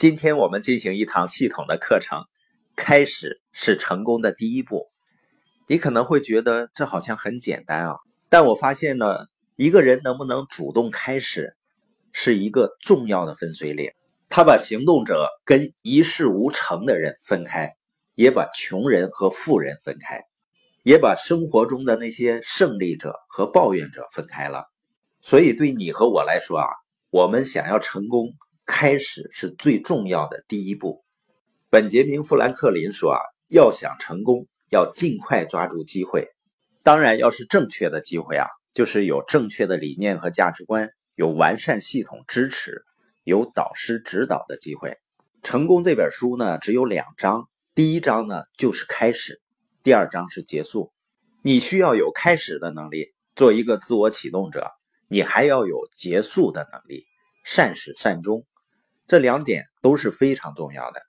今天我们进行一堂系统的课程，开始是成功的第一步。你可能会觉得这好像很简单啊，但我发现呢，一个人能不能主动开始，是一个重要的分水岭。他把行动者跟一事无成的人分开，也把穷人和富人分开，也把生活中的那些胜利者和抱怨者分开了。所以对你和我来说啊，我们想要成功。开始是最重要的第一步。本杰明·富兰克林说：“啊，要想成功，要尽快抓住机会。当然，要是正确的机会啊，就是有正确的理念和价值观，有完善系统支持，有导师指导的机会。成功这本书呢，只有两章，第一章呢就是开始，第二章是结束。你需要有开始的能力，做一个自我启动者；你还要有结束的能力，善始善终。”这两点都是非常重要的。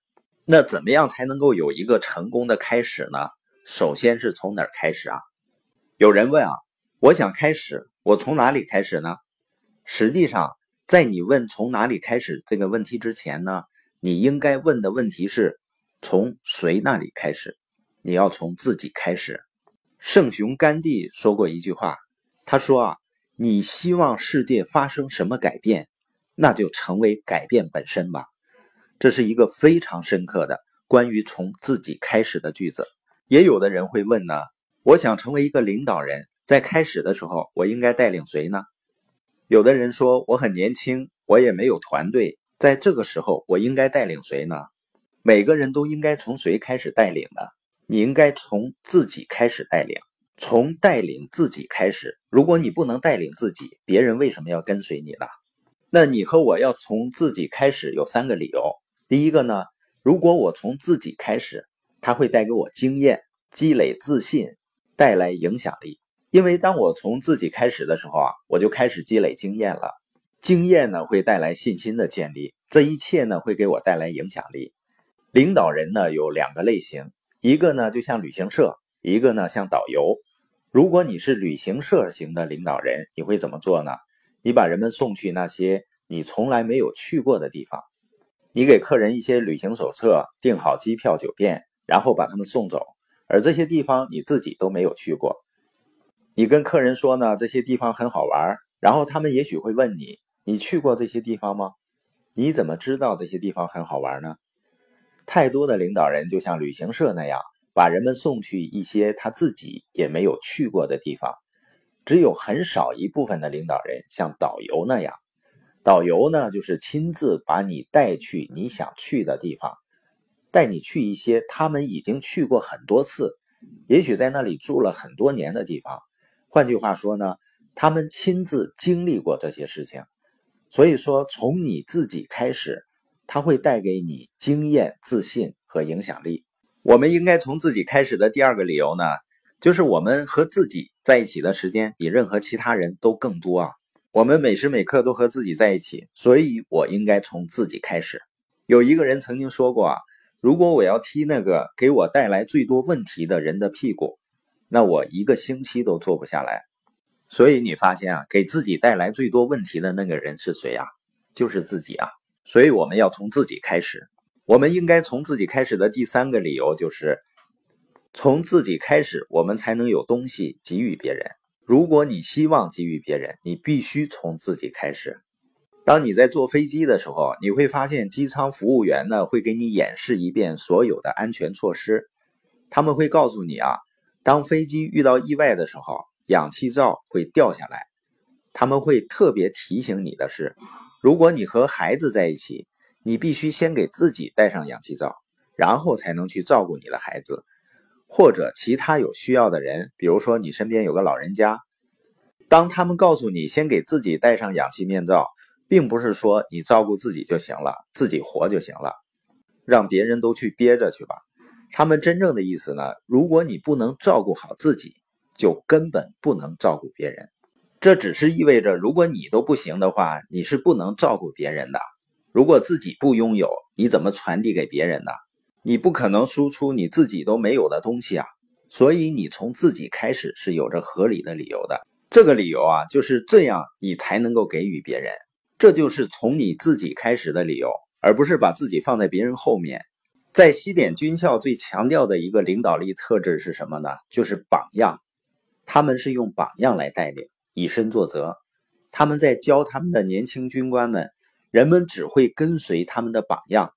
那怎么样才能够有一个成功的开始呢？首先是从哪儿开始啊？有人问啊，我想开始，我从哪里开始呢？实际上，在你问从哪里开始这个问题之前呢，你应该问的问题是从谁那里开始？你要从自己开始。圣雄甘地说过一句话，他说啊，你希望世界发生什么改变？那就成为改变本身吧，这是一个非常深刻的关于从自己开始的句子。也有的人会问呢，我想成为一个领导人，在开始的时候，我应该带领谁呢？有的人说我很年轻，我也没有团队，在这个时候，我应该带领谁呢？每个人都应该从谁开始带领呢？你应该从自己开始带领，从带领自己开始。如果你不能带领自己，别人为什么要跟随你呢？那你和我要从自己开始，有三个理由。第一个呢，如果我从自己开始，它会带给我经验、积累自信、带来影响力。因为当我从自己开始的时候啊，我就开始积累经验了。经验呢会带来信心的建立，这一切呢会给我带来影响力。领导人呢有两个类型，一个呢就像旅行社，一个呢像导游。如果你是旅行社型的领导人，你会怎么做呢？你把人们送去那些你从来没有去过的地方，你给客人一些旅行手册，订好机票、酒店，然后把他们送走。而这些地方你自己都没有去过。你跟客人说呢，这些地方很好玩，然后他们也许会问你：你去过这些地方吗？你怎么知道这些地方很好玩呢？太多的领导人就像旅行社那样，把人们送去一些他自己也没有去过的地方。只有很少一部分的领导人像导游那样，导游呢就是亲自把你带去你想去的地方，带你去一些他们已经去过很多次，也许在那里住了很多年的地方。换句话说呢，他们亲自经历过这些事情。所以说，从你自己开始，他会带给你经验、自信和影响力。我们应该从自己开始的第二个理由呢？就是我们和自己在一起的时间比任何其他人都更多啊！我们每时每刻都和自己在一起，所以我应该从自己开始。有一个人曾经说过啊，如果我要踢那个给我带来最多问题的人的屁股，那我一个星期都坐不下来。所以你发现啊，给自己带来最多问题的那个人是谁啊？就是自己啊！所以我们要从自己开始。我们应该从自己开始的第三个理由就是。从自己开始，我们才能有东西给予别人。如果你希望给予别人，你必须从自己开始。当你在坐飞机的时候，你会发现机舱服务员呢会给你演示一遍所有的安全措施。他们会告诉你啊，当飞机遇到意外的时候，氧气罩会掉下来。他们会特别提醒你的是，如果你和孩子在一起，你必须先给自己戴上氧气罩，然后才能去照顾你的孩子。或者其他有需要的人，比如说你身边有个老人家，当他们告诉你先给自己戴上氧气面罩，并不是说你照顾自己就行了，自己活就行了，让别人都去憋着去吧。他们真正的意思呢，如果你不能照顾好自己，就根本不能照顾别人。这只是意味着，如果你都不行的话，你是不能照顾别人的。如果自己不拥有，你怎么传递给别人呢？你不可能输出你自己都没有的东西啊，所以你从自己开始是有着合理的理由的。这个理由啊，就是这样，你才能够给予别人。这就是从你自己开始的理由。而不是把自己放在别人后面。在西点军校最强调的一个领导力特质是什么呢？就是榜样。他们是用榜样来带领，以身作则。他们在教他们的年轻军官们，人们只会跟随他们的榜样，